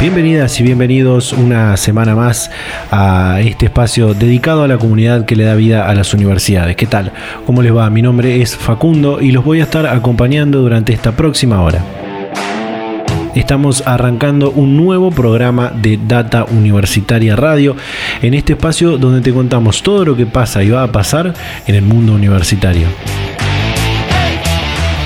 Bienvenidas y bienvenidos una semana más a este espacio dedicado a la comunidad que le da vida a las universidades. ¿Qué tal? ¿Cómo les va? Mi nombre es Facundo y los voy a estar acompañando durante esta próxima hora. Estamos arrancando un nuevo programa de Data Universitaria Radio, en este espacio donde te contamos todo lo que pasa y va a pasar en el mundo universitario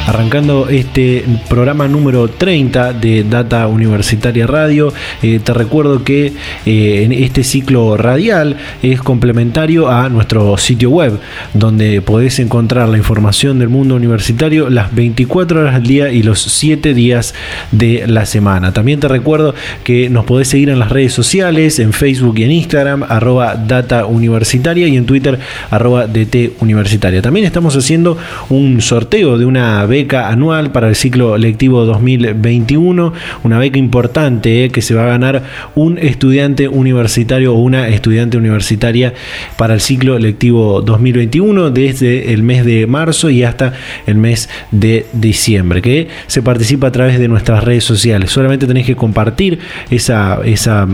arrancando este programa número 30 de Data Universitaria Radio. Eh, te recuerdo que eh, en este ciclo radial es complementario a nuestro sitio web, donde podés encontrar la información del mundo universitario las 24 horas del día y los 7 días de la semana. También te recuerdo que nos podés seguir en las redes sociales, en Facebook y en Instagram, arroba Data Universitaria y en Twitter, arroba DT Universitaria. También estamos haciendo un sorteo de una beca anual para el ciclo lectivo 2021, una beca importante eh, que se va a ganar un estudiante universitario o una estudiante universitaria para el ciclo lectivo 2021 desde el mes de marzo y hasta el mes de diciembre, que se participa a través de nuestras redes sociales. Solamente tenéis que compartir esa, esa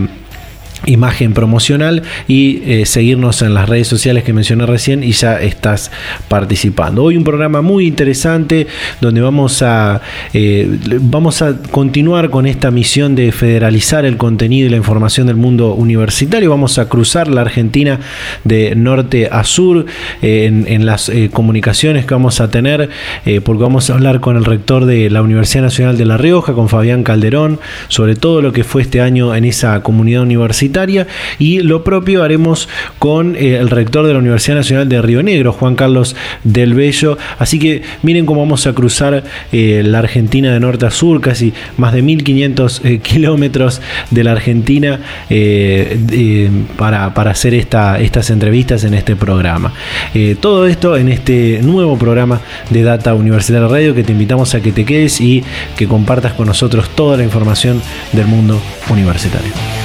imagen promocional y eh, seguirnos en las redes sociales que mencioné recién y ya estás participando. Hoy un programa muy interesante donde vamos a, eh, vamos a continuar con esta misión de federalizar el contenido y la información del mundo universitario. Vamos a cruzar la Argentina de norte a sur eh, en, en, las comunicaciones que vamos a tener porque vamos a hablar con el rector de la Universidad Nacional de La Rioja, con Fabián Calderón, sobre todo lo que fue este año en esa comunidad universitaria y lo propio haremos con eh, el rector de la Universidad Nacional de Río Negro, Juan Carlos del Bello. Así que miren cómo vamos a cruzar eh, la Argentina de norte a sur, casi más de 1500 eh, kilómetros de la Argentina para, para, hacer esta, estas entrevistas en este programa. todo esto en este nuevo programa de Data Universitaria Radio que te invitamos a que te quedes y que compartas con nosotros toda la información del mundo universitario.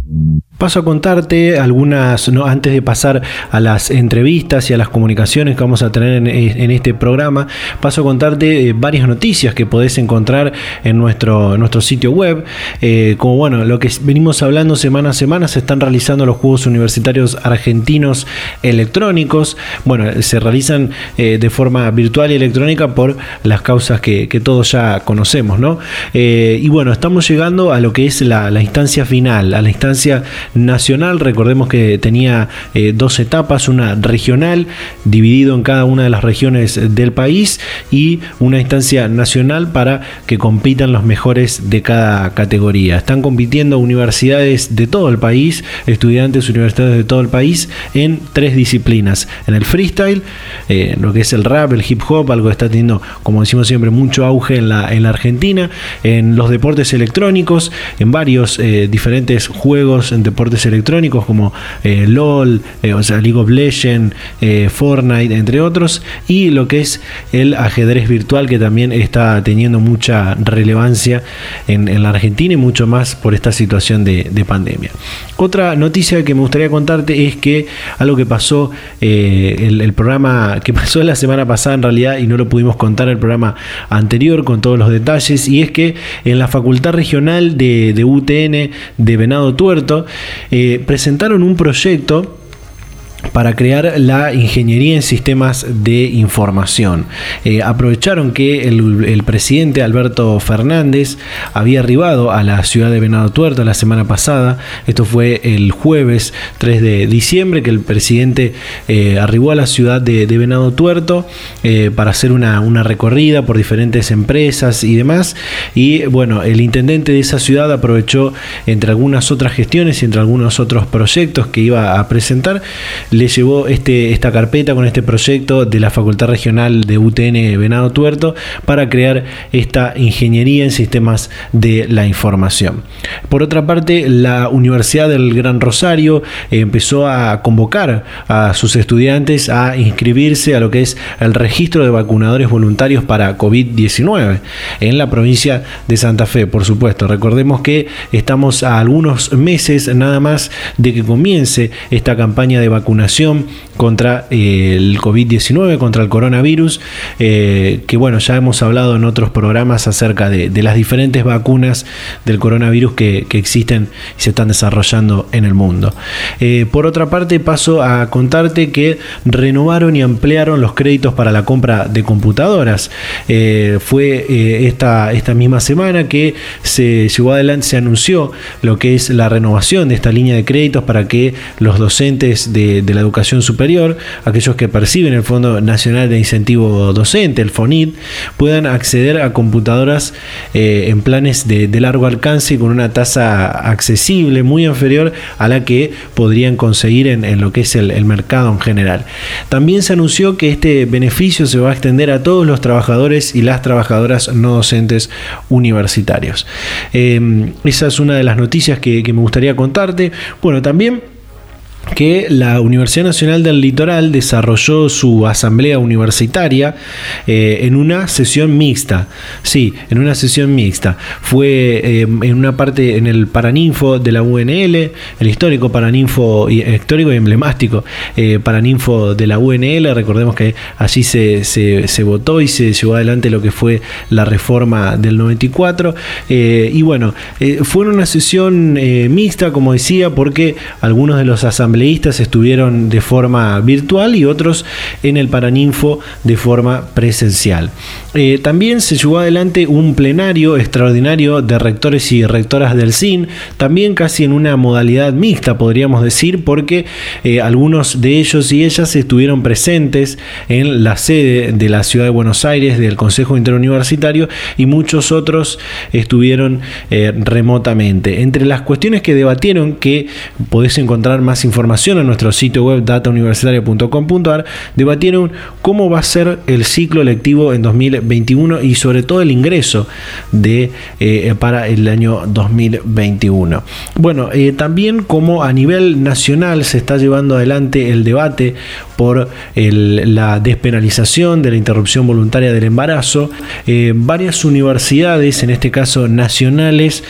Paso a contarte algunas, no, antes de pasar a las entrevistas y a las comunicaciones que vamos a tener en, este programa, paso a contarte eh, varias noticias que podés encontrar en nuestro, nuestro sitio web. Eh, como bueno, lo que venimos hablando semana a semana, se están realizando los Juegos Universitarios Argentinos Electrónicos. Bueno, se realizan eh, de forma virtual y electrónica por las causas que, todos ya conocemos, ¿no? y bueno, estamos llegando a lo que es la, la instancia final, a la instancia nacional. Recordemos que tenía eh, dos etapas, una regional dividido en cada una de las regiones del país y una instancia nacional para que compitan los mejores de cada categoría. Están compitiendo universidades de todo el país, estudiantes universitarios de todo el país en tres disciplinas. En el freestyle, eh, lo que es el rap, el hip hop, algo que está teniendo, como decimos siempre, mucho auge en la, en la Argentina, en los deportes electrónicos, en varios eh, diferentes juegos en deportes deportes electrónicos como eh, LOL, eh, o sea, League of Legends, eh, Fortnite, entre otros, y lo que es el ajedrez virtual que también está teniendo mucha relevancia en, la Argentina y mucho más por esta situación de, pandemia. Otra noticia que me gustaría contarte es que algo que pasó, el, programa que pasó la semana pasada en realidad y no lo pudimos contar en el programa anterior con todos los detalles, y es que en la Facultad Regional de, de UTN de Venado Tuerto, eh, presentaron un proyecto para crear la ingeniería en sistemas de información. Eh, aprovecharon que el, presidente Alberto Fernández había arribado a la ciudad de Venado Tuerto la semana pasada. Esto fue el jueves 3 de diciembre que el presidente eh, arribó a la ciudad de, Venado Tuerto eh, para hacer una, una, recorrida por diferentes empresas y demás. Y bueno, el intendente de esa ciudad aprovechó entre algunas otras gestiones y entre algunos otros proyectos que iba a presentar le llevó este, esta carpeta con este proyecto de la Facultad Regional de UTN Venado Tuerto para crear esta ingeniería en sistemas de la información. Por otra parte, la Universidad del Gran Rosario empezó a convocar a sus estudiantes a inscribirse a lo que es el registro de vacunadores voluntarios para COVID-19 en la provincia de Santa Fe, por supuesto. Recordemos que estamos a algunos meses nada más de que comience esta campaña de vacunación contra eh, el COVID-19, contra el coronavirus, eh, que bueno, ya hemos hablado en otros programas acerca de, las diferentes vacunas del coronavirus que, existen y se están desarrollando en el mundo. Eh, por otra parte, paso a contarte que renovaron y ampliaron los créditos para la compra de computadoras. fue esta, esta misma semana que se llevó adelante, se anunció lo que es la renovación de esta línea de créditos para que los docentes de la educación superior, aquellos que perciben el Fondo Nacional de Incentivo Docente, el FONID, puedan acceder a computadoras eh, en planes de, largo alcance y con una tasa accesible muy inferior a la que podrían conseguir en, lo que es el, mercado en general. También se anunció que este beneficio se va a extender a todos los trabajadores y las trabajadoras no docentes universitarios. Eh, esa es una de las noticias que me gustaría contarte. Bueno, también que la Universidad Nacional del Litoral desarrolló su asamblea universitaria eh, en una sesión mixta. Sí, en una sesión mixta. Fue eh, en una parte en el Paraninfo de la UNL, el histórico Paraninfo, histórico y emblemático eh, Paraninfo de la UNL. Recordemos que allí se, se, votó y se llevó adelante lo que fue la reforma del 94. y bueno, fue una sesión mixta, como decía, porque algunos de los estuvieron de forma virtual y otros en el Paraninfo de forma presencial. Eh, también se llevó adelante un plenario extraordinario de rectores y rectoras del CIN, también casi en una modalidad mixta, podríamos decir, porque eh, algunos de ellos y ellas estuvieron presentes en la sede de la ciudad de Buenos Aires del Consejo Interuniversitario y muchos otros estuvieron eh, remotamente. Entre las cuestiones que debatieron, que podés encontrar más información, en nuestro sitio web datauniversitaria.com.ar, debatieron cómo va a ser el ciclo lectivo en 2021 y sobre todo el ingreso de, eh, para el año 2021. Bueno, eh, también como a nivel nacional se está llevando adelante el debate por la despenalización de la interrupción voluntaria del embarazo. Eh, varias universidades, en este caso nacionales,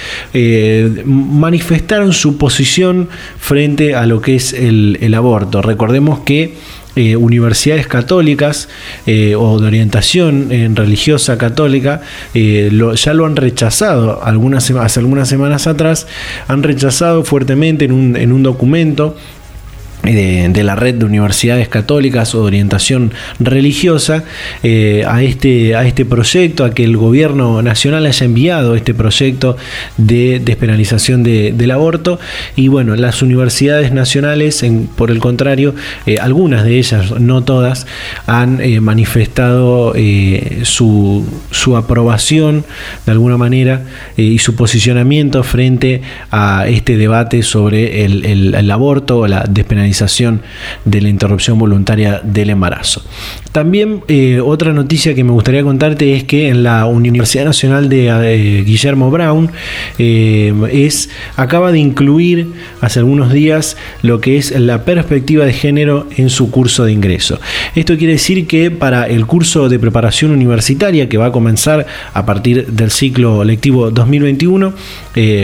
manifestaron su posición frente a lo que es el, aborto. Recordemos que eh, universidades católicas o de orientación religiosa católica ya lo han rechazado algunas, hace algunas semanas atrás, han rechazado fuertemente en un, en un documento de, la red de universidades católicas o de orientación religiosa eh, a, este, a este proyecto, a que el gobierno nacional haya enviado este proyecto de despenalización del aborto. Y bueno, las universidades nacionales, por el contrario, eh, algunas de ellas, no todas, han eh, manifestado su, su, aprobación de alguna manera y su posicionamiento frente a este debate sobre el, el, el aborto o la despenalización de la interrupción voluntaria del embarazo. También eh, otra noticia que me gustaría contarte es que en la Universidad Nacional de eh, Guillermo Brown eh, es, acaba de incluir hace algunos días lo que es la perspectiva de género en su curso de ingreso. Esto quiere decir que para el curso de preparación universitaria que va a comenzar a partir del ciclo lectivo 2021,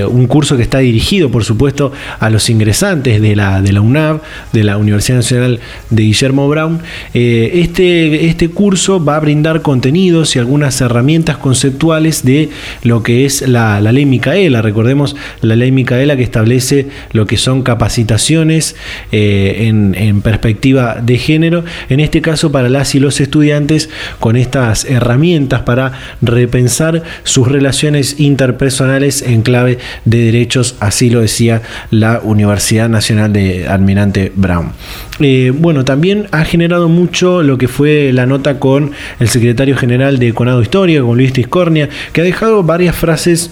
un curso que está dirigido por supuesto a los ingresantes de la, de la UNAV, de la Universidad Nacional de Guillermo Brown, este este, curso va a brindar contenidos y algunas herramientas conceptuales de lo que es la, ley Micaela. Recordemos la ley Micaela que establece lo que son capacitaciones eh, en, en perspectiva de género, en este caso para las y los estudiantes con estas herramientas para repensar sus relaciones interpersonales en clave de derechos, así lo decía la Universidad Nacional de Almirante Brown. Eh, bueno, también ha generado mucho lo que fue la nota con el secretario general de Conado Historia, con Luis Tiscornia, que ha dejado varias frases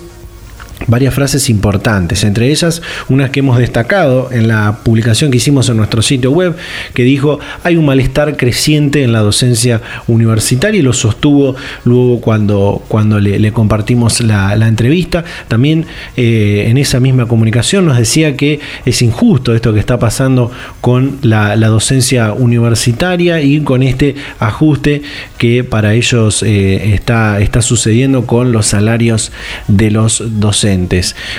varias frases importantes, entre ellas unas que hemos destacado en la publicación que hicimos en nuestro sitio web, que dijo hay un malestar creciente en la docencia universitaria y lo sostuvo luego cuando, cuando le, compartimos la, entrevista. También eh, en esa misma comunicación nos decía que es injusto esto que está pasando con la, docencia universitaria y con este ajuste que para ellos eh, está, está sucediendo con los salarios de los docentes.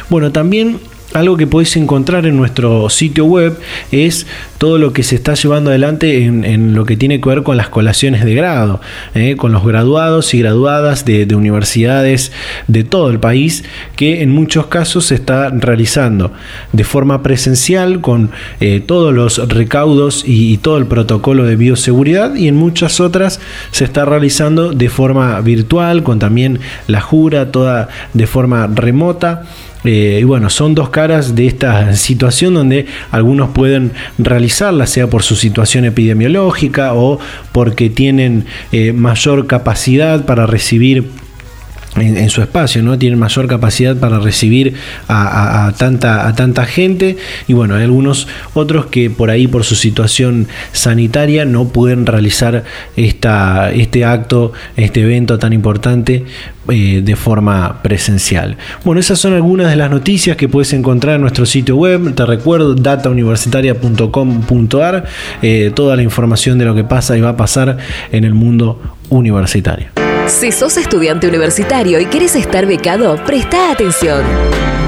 Bueno, también algo que podéis encontrar en nuestro sitio web es todo lo que se está llevando adelante en, lo que tiene que ver con las colaciones de grado, ¿eh? con los graduados y graduadas de, universidades de todo el país, que en muchos casos se está realizando de forma presencial con eh, todos los recaudos y, y todo el protocolo de bioseguridad y en muchas otras se está realizando de forma virtual, con también la jura, toda de forma remota. Eh, y bueno, son dos caras de esta situación donde algunos pueden realizarla, sea por su situación epidemiológica o porque tienen eh, mayor capacidad para recibir en, su espacio, ¿no? Tienen mayor capacidad para recibir a, tanta, a tanta gente. Y bueno, hay algunos otros que por ahí, por su situación sanitaria, no pueden realizar esta, este acto, este evento tan importante eh, de forma presencial. Bueno, esas son algunas de las noticias que puedes encontrar en nuestro sitio web. Te recuerdo, datauniversitaria.com.ar, eh, toda la información de lo que pasa y va a pasar en el mundo universitario. Si sos estudiante universitario y quieres estar becado, presta atención.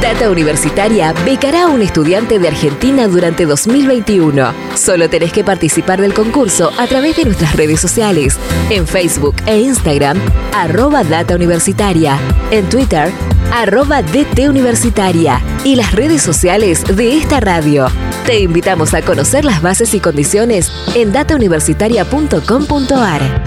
Data Universitaria becará a un estudiante de Argentina durante 2021. Solo tenés que participar del concurso a través de nuestras redes sociales, en Facebook e Instagram, arroba Data Universitaria, en Twitter, arroba DT Universitaria y las redes sociales de esta radio. Te invitamos a conocer las bases y condiciones en datauniversitaria.com.ar.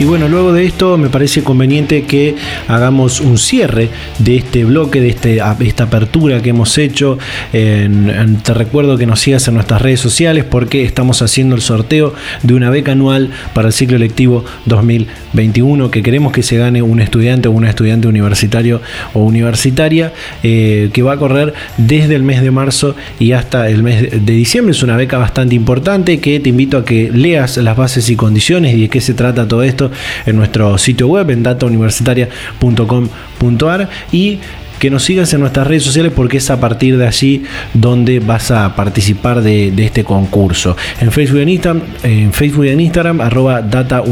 Y bueno, luego de esto me parece conveniente que hagamos un cierre de este bloque, de este, esta apertura que hemos hecho. te recuerdo que nos sigas en nuestras redes sociales porque estamos haciendo el sorteo de una beca anual para el ciclo lectivo 2021 que queremos que se gane un estudiante o una estudiante universitario o universitaria eh, que va a correr desde el mes de marzo y hasta el mes de diciembre. Es una beca bastante importante que te invito a que leas las bases y condiciones y de qué se trata todo esto en nuestro sitio web en datauniversitaria.com.ar y que nos sigas en nuestras redes sociales porque es a partir de allí donde vas a participar de, este concurso. En Facebook y en Instagram, en Facebook y en Instagram, arroba data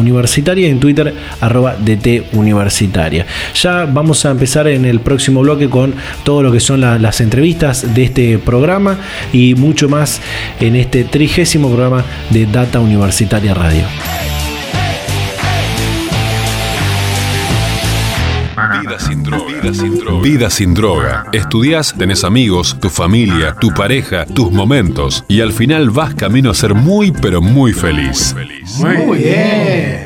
y en Twitter, arroba DT universitaria. Ya vamos a empezar en el próximo bloque con todo lo que son las entrevistas de este programa y mucho más en este trigésimo programa de Data Universitaria Radio. Vida sin droga. Vida sin droga. Vida sin droga. Estudias, tenés amigos, tu familia, tu pareja, tus momentos. Y al final vas camino a ser muy, pero muy feliz. Muy bien.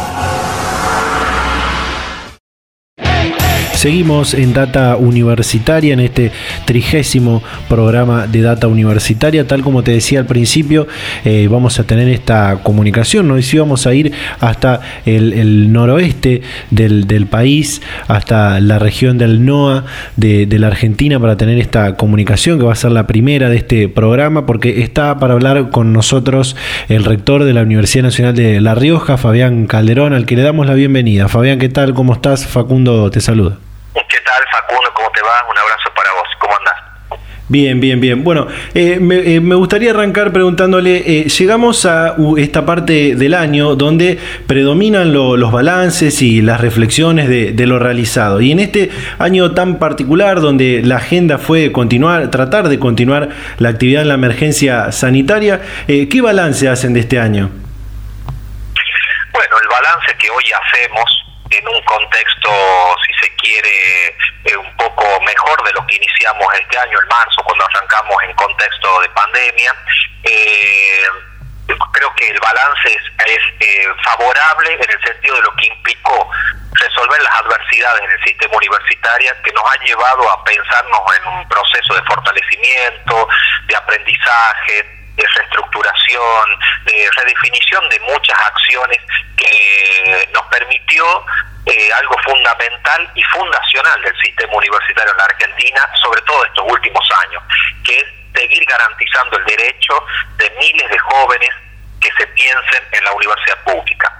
Seguimos en Data Universitaria, en este trigésimo programa de Data Universitaria. Tal como te decía al principio, eh, vamos a tener esta comunicación. Nos íbamos a ir hasta el, noroeste del, país, hasta la región del NOA de, la Argentina, para tener esta comunicación, que va a ser la primera de este programa, porque está para hablar con nosotros el rector de la Universidad Nacional de La Rioja, Fabián Calderón, al que le damos la bienvenida. Fabián, ¿qué tal? ¿Cómo estás? Facundo te saluda. ¿Qué tal, Facundo? ¿Cómo te va? Un abrazo para vos. ¿Cómo andás? Bien, bien, bien. Bueno, eh, eh, me, gustaría arrancar preguntándole, eh, llegamos a esta parte del año donde predominan los balances y las reflexiones de, lo realizado. Y en este año tan particular donde la agenda fue continuar, tratar de continuar la actividad en la emergencia sanitaria, ¿qué balance hacen de este año? Bueno, el balance que hoy hacemos en un contexto, quiere, eh, un poco mejor de lo que iniciamos este año, en marzo, cuando arrancamos en contexto de pandemia. Eh, creo que el balance es, eh, favorable en el sentido de lo que implicó resolver las adversidades en el sistema universitario que nos han llevado a pensarnos en un proceso de fortalecimiento, de aprendizaje, de reestructuración, de redefinición de muchas acciones que nos permitió eh, algo fundamental y fundacional del sistema universitario en la Argentina, sobre todo estos últimos años, que es seguir garantizando el derecho de miles de jóvenes que se piensen en la universidad pública.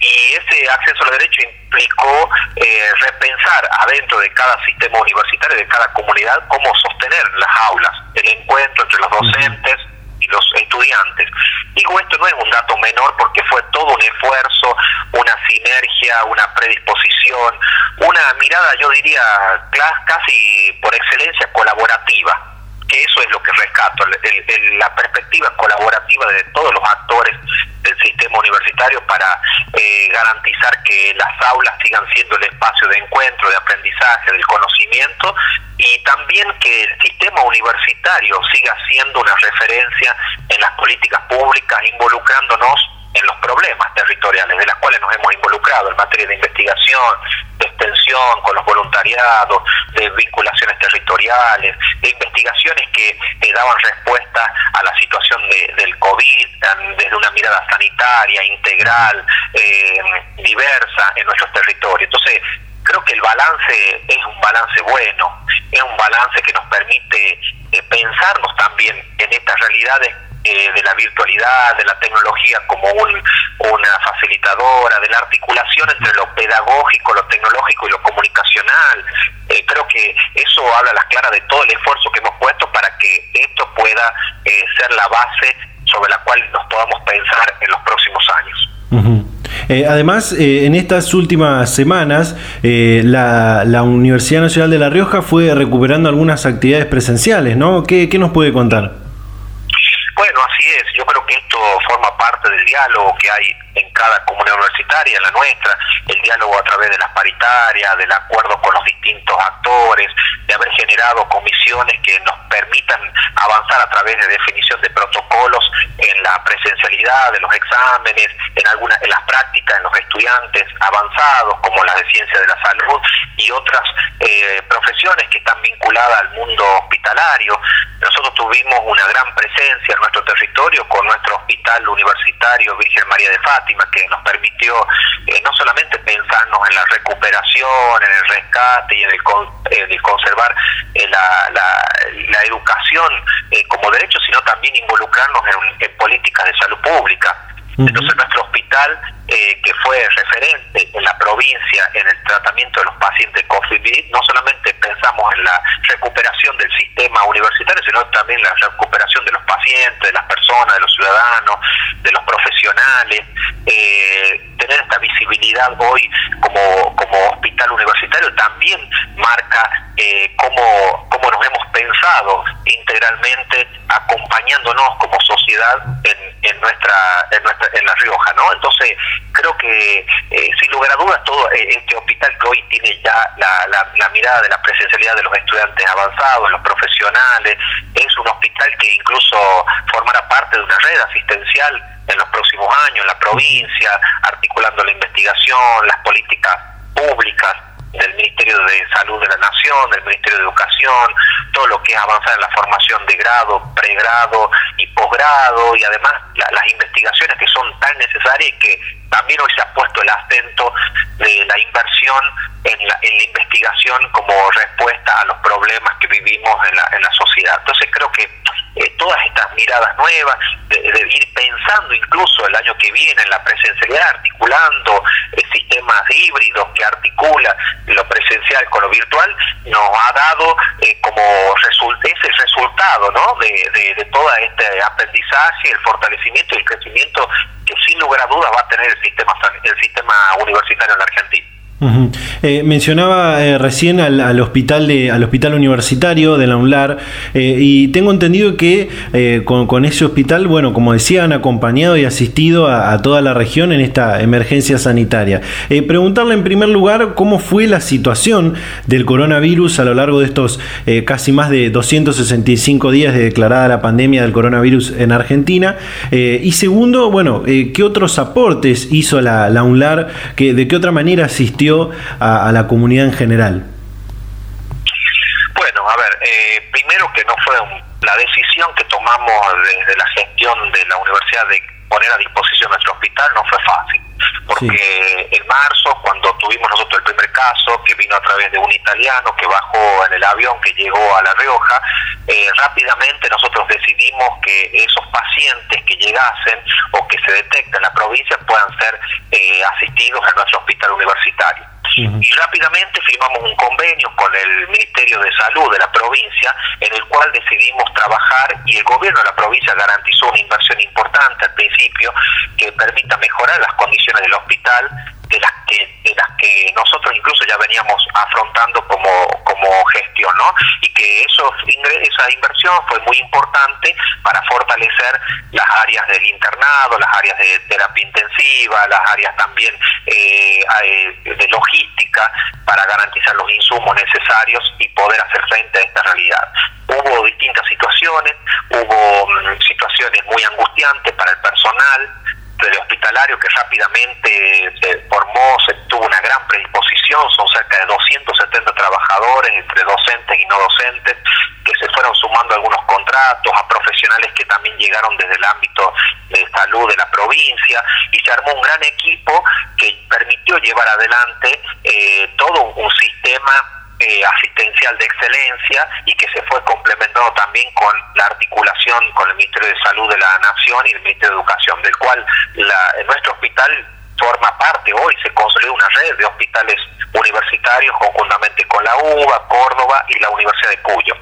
Y ese acceso al derecho implicó eh, repensar adentro de cada sistema universitario, de cada comunidad, cómo sostener las aulas, el encuentro entre los docentes, los estudiantes. Digo, esto no es un dato menor porque fue todo un esfuerzo, una sinergia, una predisposición, una mirada, yo diría, casi por excelencia colaborativa que eso es lo que rescato, la perspectiva colaborativa de todos los actores del sistema universitario para eh, garantizar que las aulas sigan siendo el espacio de encuentro, de aprendizaje, del conocimiento y también que el sistema universitario siga siendo una referencia en las políticas públicas, involucrándonos en los problemas territoriales de las cuales nos hemos involucrado en materia de investigación, extensión, con los voluntariados, de vinculaciones territoriales, de investigaciones que, daban respuesta a la situación del COVID desde una mirada sanitaria, integral, eh, diversa en nuestros territorios. Entonces, creo que el balance es un balance bueno, es un balance que nos permite eh, pensarnos también en estas realidades eh, de la virtualidad, de la tecnología como una facilitadora, de la articulación entre lo pedagógico, lo tecnológico y lo comunicacional. Eh, creo que eso habla a las claras de todo el esfuerzo que hemos puesto para que esto pueda eh, ser la base sobre la cual nos podamos pensar en los próximos años. además, en estas últimas semanas, la, la, Universidad Nacional de La Rioja fue recuperando algunas actividades presenciales, ¿no? ¿Qué, qué nos puede contar? Bueno, así es. Yo creo que esto forma parte del diálogo que hay en cada comunidad universitaria, en la nuestra, el diálogo a través de las paritarias, del acuerdo con los distintos actores, de haber generado comisiones que nos permitan avanzar a través de definición de protocolos en la presencialidad de los exámenes, en algunas en las prácticas en los estudiantes avanzados como las de ciencia de la salud y otras eh, profesiones que están vinculadas al mundo hospitalario. Nosotros tuvimos una gran presencia en nuestro territorio con nuestro hospital universitario Virgen María de Fátima, que nos permitió eh, no solamente pensarnos en la recuperación, en el rescate y en el, conservar eh, la, la, educación como derecho, sino también involucrarnos en políticas de salud pública. Entonces nuestro hospital, eh, que fue referente en la provincia en el tratamiento de los pacientes COVID, no solamente pensamos en la recuperación del sistema universitario, sino también la recuperación de los pacientes, de las personas, de los ciudadanos, de los profesionales. Eh, tener esta visibilidad hoy como, como hospital universitario también marca eh, cómo, cómo nos hemos pensado integralmente acompañándonos como sociedad en, en nuestra en nuestra en La Rioja, ¿no? Entonces, creo que eh, sin lugar a dudas todo eh, este hospital que hoy tiene ya la, la, mirada de la presencialidad de los estudiantes avanzados, los profesionales, es un hospital que incluso formará parte de una red asistencial en los próximos años en la provincia, articulando la investigación, las políticas públicas del Ministerio de Salud de la Nación, del Ministerio de Educación, todo lo que es avanzar en la formación de grado, pregrado y posgrado, y además las investigaciones que son tan necesarias y que también hoy se ha puesto el acento de la inversión en la, en la investigación como respuesta a los problemas que vivimos en la, en la sociedad. Entonces creo que todas estas miradas nuevas, de, ir pensando incluso el año que viene en la presencialidad, articulando eh, sistemas híbridos que articula lo presencial con lo virtual, nos ha dado eh, como es el resultado ¿no? de, de, todo este aprendizaje, el fortalecimiento y el crecimiento que sin lugar a dudas va a tener el sistema, el sistema universitario en la Argentina. Eh, mencionaba eh, recién al, hospital de, al hospital universitario de la UNLAR eh, y tengo entendido que con, ese hospital, bueno, como decía, han acompañado y asistido a, toda la región en esta emergencia sanitaria. preguntarle en primer lugar cómo fue la situación del coronavirus a lo largo de estos casi más de 265 días de declarada la pandemia del coronavirus en Argentina y segundo, bueno, qué otros aportes hizo la, la UNLAR, que, de qué otra manera asistió a, la comunidad en general? Bueno, a ver, eh, primero que no fue la decisión que tomamos desde la gestión de la universidad de poner a disposición nuestro hospital no fue fácil, porque en marzo, cuando tuvimos nosotros el primer caso, que vino a través de un italiano que bajó en el avión que llegó a La Rioja, eh, rápidamente nosotros decidimos que esos pacientes que llegasen o que se detecten en la provincia puedan ser eh, asistidos en nuestro hospital universitario. Y rápidamente firmamos un convenio con el Ministerio de Salud de la provincia en el cual decidimos trabajar y el gobierno de la provincia garantizó una inversión importante al principio que permita mejorar las condiciones del hospital de las que de las que nosotros incluso ya veníamos afrontando como como gestión no y que eso esa inversión fue muy importante para fortalecer las áreas del internado las áreas de terapia intensiva las áreas también eh, eh, de logística para garantizar los insumos necesarios y poder hacer frente a esta realidad. Hubo distintas situaciones hubo mm, situaciones muy angustiantes para el personal hospitalario que rápidamente se formó, se tuvo una gran predisposición, son cerca de 270 trabajadores, entre docentes y no docentes, que se fueron sumando algunos contratos, a profesionales que también llegaron desde el ámbito de salud de la provincia, y se armó un gran equipo que permitió llevar adelante eh, todo un sistema eh, asistencial de excelencia y que se fue complementado también con la articulación con el Ministerio de Salud de la Nación y el Ministerio de Educación, del cual la, nuestro hospital forma parte hoy, se construyó una red de hospitales universitarios conjuntamente con la UBA, Córdoba y la Universidad de Cuyo.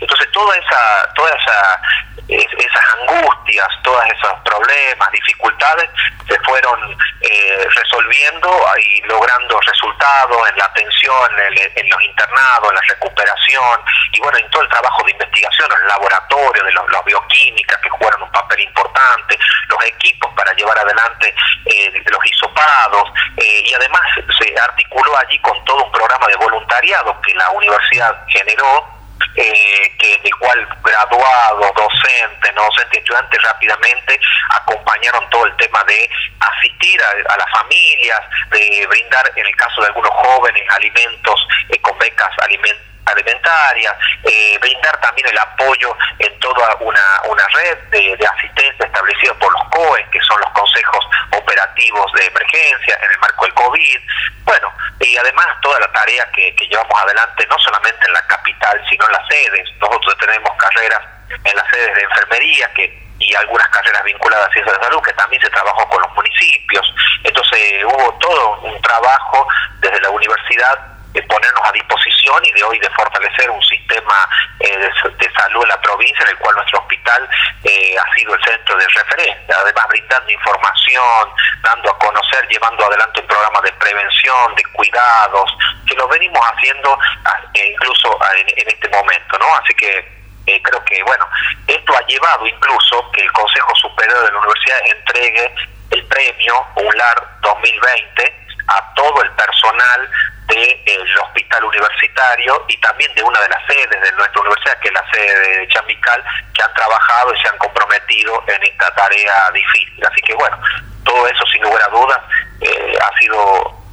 Entonces toda esa, toda esa esas angustias, todos esos problemas, dificultades, se fueron eh, resolviendo y logrando resultados en la atención, en, los internados, en la recuperación y bueno, en todo el trabajo de investigación, en el laboratorio, de los, bioquímicas que jugaron un papel importante, los equipos para llevar adelante eh, los hisopados eh, y además se articuló allí con todo un programa de voluntariado que la universidad generó eh, que de cual graduados, docentes, no docentes, estudiantes rápidamente acompañaron todo el tema de asistir a, las familias, de brindar, en el caso de algunos jóvenes, alimentos eh, con becas alimentarias alimentaria, eh, brindar también el apoyo en toda una, una red de, asistencia establecida por los COE, que son los consejos operativos de emergencia en el marco del COVID. Bueno, y además toda la tarea que, que llevamos adelante, no solamente en la capital, sino en las sedes. Nosotros tenemos carreras en las sedes de enfermería que y algunas carreras vinculadas a ciencias de salud que también se trabajó con los municipios. Entonces hubo todo un trabajo desde la universidad de ponernos a disposición y de hoy de fortalecer un sistema eh, de, salud en la provincia en el cual nuestro hospital eh, ha sido el centro de referencia, además brindando información, dando a conocer, llevando adelante un programa de prevención, de cuidados, que lo venimos haciendo ah, eh, incluso ah, en, este momento, ¿no? Así que creo que, bueno, esto ha llevado incluso que el Consejo Superior de la Universidad entregue el premio UNLAR 2020 a todo el personal del hospital universitario y también de una de las sedes de nuestra universidad, que es la sede de Chambical, que han trabajado y se han comprometido en esta tarea difícil. Así que bueno, todo eso sin lugar a dudas eh, ha sido,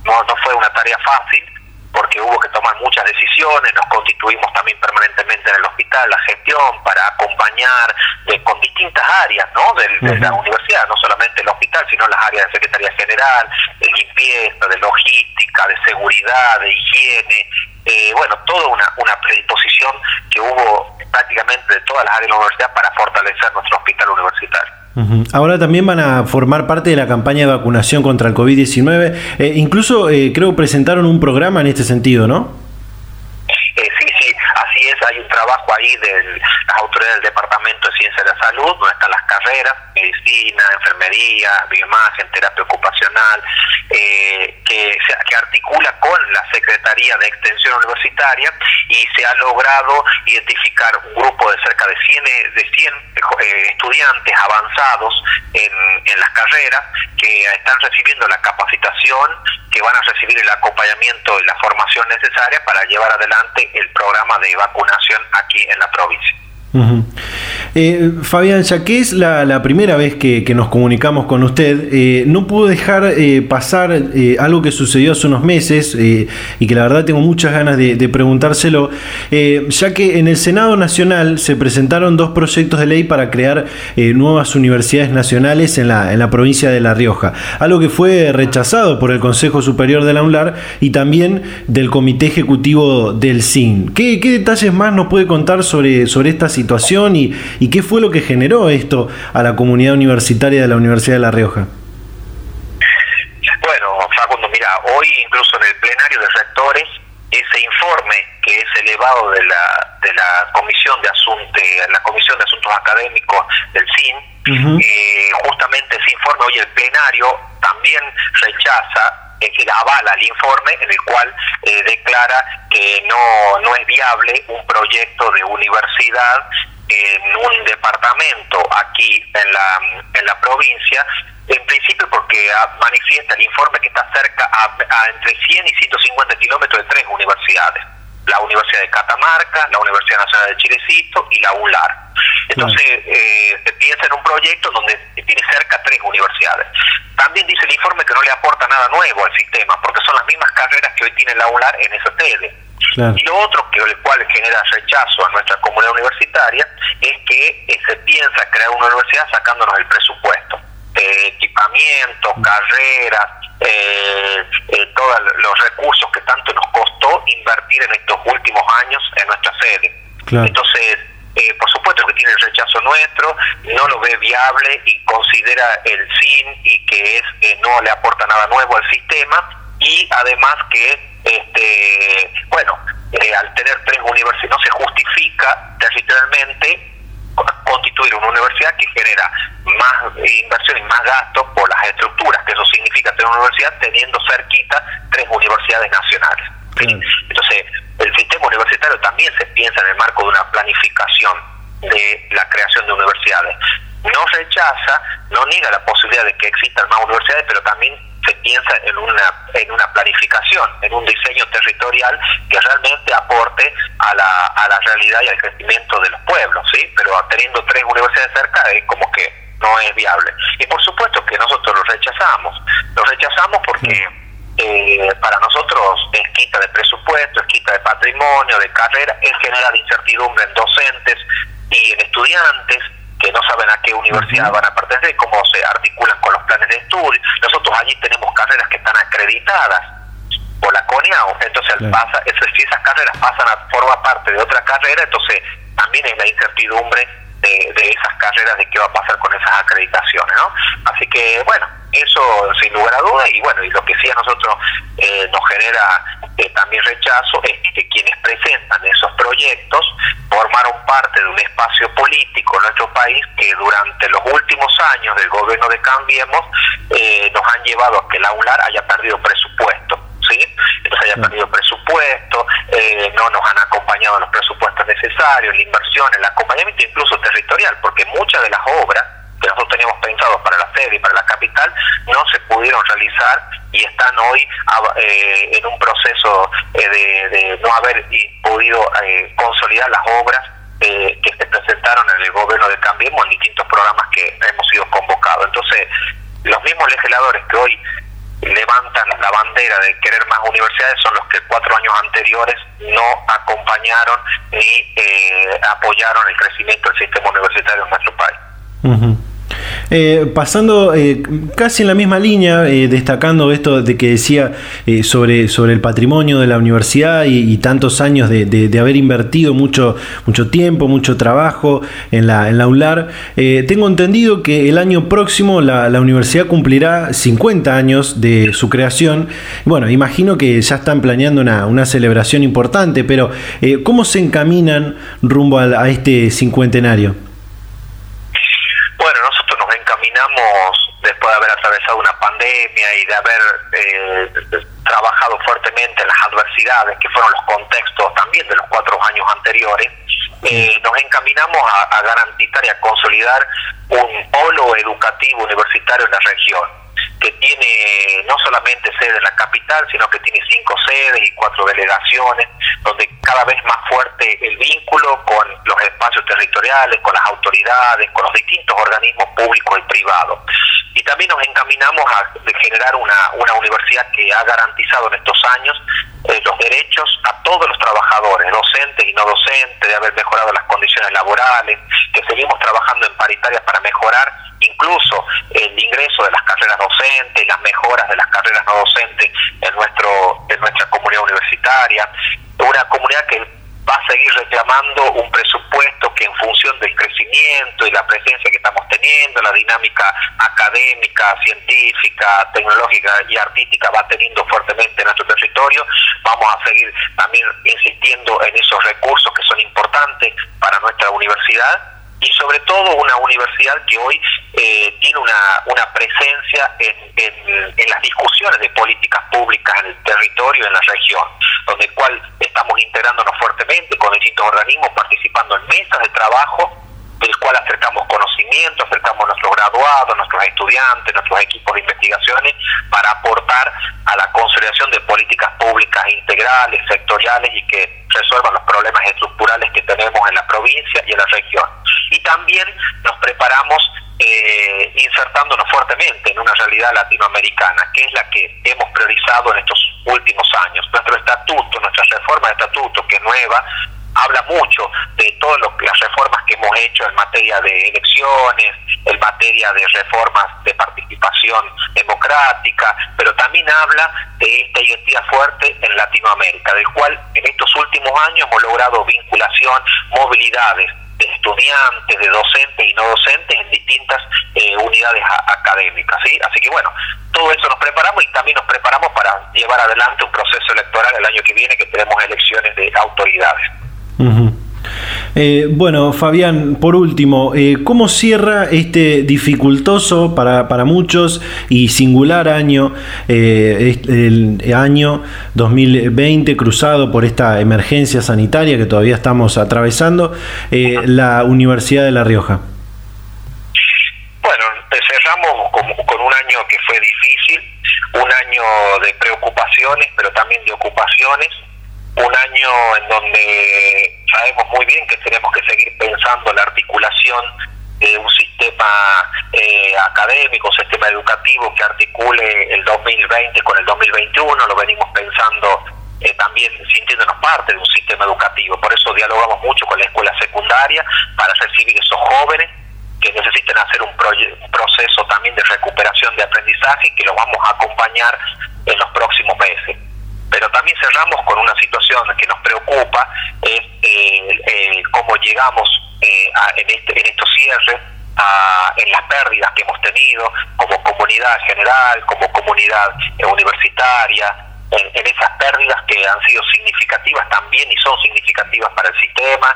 no, no fue una tarea fácil, porque hubo que tomar muchas decisiones, nos constituimos también permanentemente en el hospital, la gestión, para acompañar eh, distintas áreas ¿no? de, la universidad, no solamente el hospital, sino las áreas de Secretaría General, de limpieza, de logística, de seguridad, de higiene, eh, bueno, toda una, una predisposición que hubo prácticamente de todas las áreas de la universidad para fortalecer nuestro hospital universitario. Ahora también van a formar parte de la campaña de vacunación contra el COVID-19. Eh, incluso eh, creo presentaron un programa en este sentido, ¿no? Eh, sí, sí, así es. Hay un trabajo ahí de del Departamento de Ciencia de la Salud, donde están las carreras, medicina, enfermería, bioimagen, terapia ocupacional, eh, que, que articula con la Secretaría de Extensión Universitaria y se ha logrado identificar un grupo de cerca de 100, de 100 eh, estudiantes avanzados en las carreras que están recibiendo la capacitación, que van a recibir el acompañamiento y la formación necesaria para llevar adelante el programa de vacunación aquí en la provincia. Eh, Fabián, ya que es la, primera vez que, nos comunicamos con usted, eh, no puedo dejar eh, pasar algo que sucedió hace unos meses y que la verdad tengo muchas ganas de, preguntárselo, ya que en el Senado Nacional se presentaron dos proyectos de ley para crear nuevas universidades nacionales en la, provincia de La Rioja, algo que fue rechazado por el Consejo Superior de la UNLAR y también del Comité Ejecutivo del CIN. ¿Qué, detalles más nos puede contar sobre, sobre esta situación y, y qué fue lo que generó esto a la comunidad universitaria de la Universidad de La Rioja. Bueno, Facundo, mira, hoy incluso en el plenario de rectores, ese informe que es elevado de la, de la Comisión de Asuntos, la Comisión de Asuntos Académicos del CIN, eh, justamente ese informe hoy el plenario también rechaza es decir, avala el informe en el cual eh, declara que no, no es viable un proyecto de universidad en un departamento aquí en la, en la provincia, en principio porque manifiesta el informe que está cerca a, entre 100 y 150 kilómetros de tres universidades la Universidad de Catamarca, la Universidad Nacional de Chilecito y la ULAR. Entonces, eh, se piensa en un proyecto donde tiene cerca tres universidades. También dice el informe que no le aporta nada nuevo al sistema, porque son las mismas carreras que hoy tiene la ULAR en esa sede. Y lo otro que el cual genera rechazo a nuestra comunidad universitaria es que eh, se piensa crear una universidad sacándonos el presupuesto. Eh, equipamiento, carreras, eh, eh, todos los recursos que tanto nos costó invertir en estos últimos años en nuestra sede. Entonces, eh, por supuesto que tiene el rechazo nuestro, no lo ve viable y considera el SIN y que es no le aporta nada nuevo al sistema y además que este bueno al tener tres universidades no se justifica territorialmente constituir una universidad que genera más inversión y más gasto por las estructuras, que eso significa tener una universidad teniendo cerquita tres universidades nacionales. Entonces, el sistema universitario también se piensa en el marco de una planificación de la creación de universidades. No rechaza, no niega la posibilidad de que existan más universidades, pero también se piensa en una en una planificación, en un diseño territorial que realmente aporte a la, a la realidad y al crecimiento de los pueblos, ¿sí? Pero teniendo tres universidades cerca es como que no es viable. Y por supuesto que nosotros lo rechazamos. Lo rechazamos porque eh, para nosotros es quita de presupuesto, es quita de patrimonio, de carrera, es generar incertidumbre en docentes y en estudiantes que no saben a qué universidad van a pertenecer, cómo se articulan con los planes de estudio. Nosotros allí tenemos carreras que están acreditadas por la CONIAO, entonces pasa, si esas carreras pasan a formar parte de otra carrera, entonces también hay la incertidumbre de, de esas carreras de qué va a pasar con esas acreditaciones, ¿no? Así que, bueno, eso sin lugar a duda y bueno, y lo que sí a nosotros eh, nos genera eh, también rechazo es que quienes presentan esos proyectos formaron parte de un espacio político en nuestro país que durante los últimos años del gobierno de Cambiemos eh, nos han llevado a que la UNLAR haya perdido presupuesto. ¿Sí? Entonces haya perdido presupuesto, no nos han acompañado los presupuestos necesarios, la inversión, el acompañamiento incluso territorial, porque muchas de las obras que nosotros teníamos pensado para la sede y para la capital no se pudieron realizar y están hoy eh, en un proceso eh, de, no haber podido eh, consolidar las obras que se presentaron en el gobierno de Cambiemos en distintos programas que hemos sido convocados. Entonces, los mismos legisladores que hoy levantan la bandera de querer más universidades son los que cuatro años anteriores no acompañaron ni eh, apoyaron el crecimiento del sistema universitario en nuestro país. Eh, pasando eh, casi en la misma línea, eh, destacando esto de que decía sobre, sobre el patrimonio de la universidad y, tantos años de, haber invertido mucho, mucho tiempo, mucho trabajo en la, en la ULAR, tengo entendido que el año próximo la, universidad cumplirá 50 años de su creación. Bueno, imagino que ya están planeando una, una celebración importante, pero ¿cómo se encaminan rumbo a este cincuentenario? después de haber atravesado una pandemia y de haber eh, trabajado fuertemente en las adversidades, que fueron los contextos también de los cuatro años anteriores, eh, nos encaminamos a garantizar y a consolidar un polo educativo universitario en la región que tiene no solamente sede en la capital, sino que tiene cinco sedes y cuatro delegaciones, donde cada vez más fuerte el vínculo con los espacios territoriales, con las autoridades, con los distintos organismos públicos y privados. Y también nos encaminamos a generar una, una universidad que ha garantizado en estos años eh, los derechos a todos los trabajadores, docentes y no docentes, de haber mejorado las condiciones laborales, que seguimos trabajando en paritarias para mejorar incluso el ingreso de las carreras docentes, las mejoras de las carreras no docentes en nuestro en nuestra comunidad universitaria, una comunidad que va a seguir reclamando un presupuesto que en función del crecimiento y la presencia que estamos teniendo, la dinámica académica, científica, tecnológica y artística va teniendo fuertemente en nuestro territorio, vamos a seguir también insistiendo en esos recursos que son importantes para nuestra universidad y sobre todo una universidad que hoy eh, tiene una, una presencia en, en, las discusiones de políticas públicas en el territorio, en la región, donde cual estamos integrándonos fuertemente con distintos organismos, participando en mesas de trabajo del cual acercamos conocimiento, acercamos a nuestros graduados, nuestros estudiantes, nuestros equipos de investigaciones, para aportar a la consolidación de políticas públicas integrales, sectoriales y que resuelvan los problemas estructurales que tenemos en la provincia y en la región. Y también nos preparamos eh, insertándonos fuertemente en una realidad latinoamericana, que es la que hemos priorizado en estos últimos años. Nuestro estatuto, nuestra reforma de estatuto, que es nueva, habla mucho de todas las reformas que hemos hecho en materia de elecciones, en materia de reformas de participación democrática, pero también habla de esta identidad fuerte en Latinoamérica, del cual en estos últimos años hemos logrado vinculación, movilidades de estudiantes, de docentes y no docentes en distintas eh, unidades académicas. ¿sí? Así que bueno, todo eso nos preparamos y también nos preparamos para llevar adelante un proceso electoral el año que viene que tenemos elecciones de autoridades. Eh, bueno, Fabián, por último, eh, ¿cómo cierra este dificultoso para, para muchos y singular año, eh, el año 2020 cruzado por esta emergencia sanitaria que todavía estamos atravesando, la Universidad de La Rioja? Bueno, cerramos con, con un año que fue difícil, un año de preocupaciones, pero también de ocupaciones un año en donde sabemos muy bien que tenemos que seguir pensando la articulación de un sistema eh, académico, un sistema educativo que articule el 2020 con el 2021, lo venimos pensando eh, también sintiéndonos parte de un sistema educativo. Por eso dialogamos mucho con la escuela secundaria para recibir esos jóvenes que necesiten hacer un, un proceso también de recuperación de aprendizaje y que los vamos a acompañar en los próximos meses pero también cerramos con una situación que nos preocupa, es eh, eh, cómo llegamos eh, en, este, en estos cierres en las pérdidas que hemos tenido como comunidad general, como comunidad universitaria, en, esas pérdidas que han sido significativas también y son significativas para el sistema,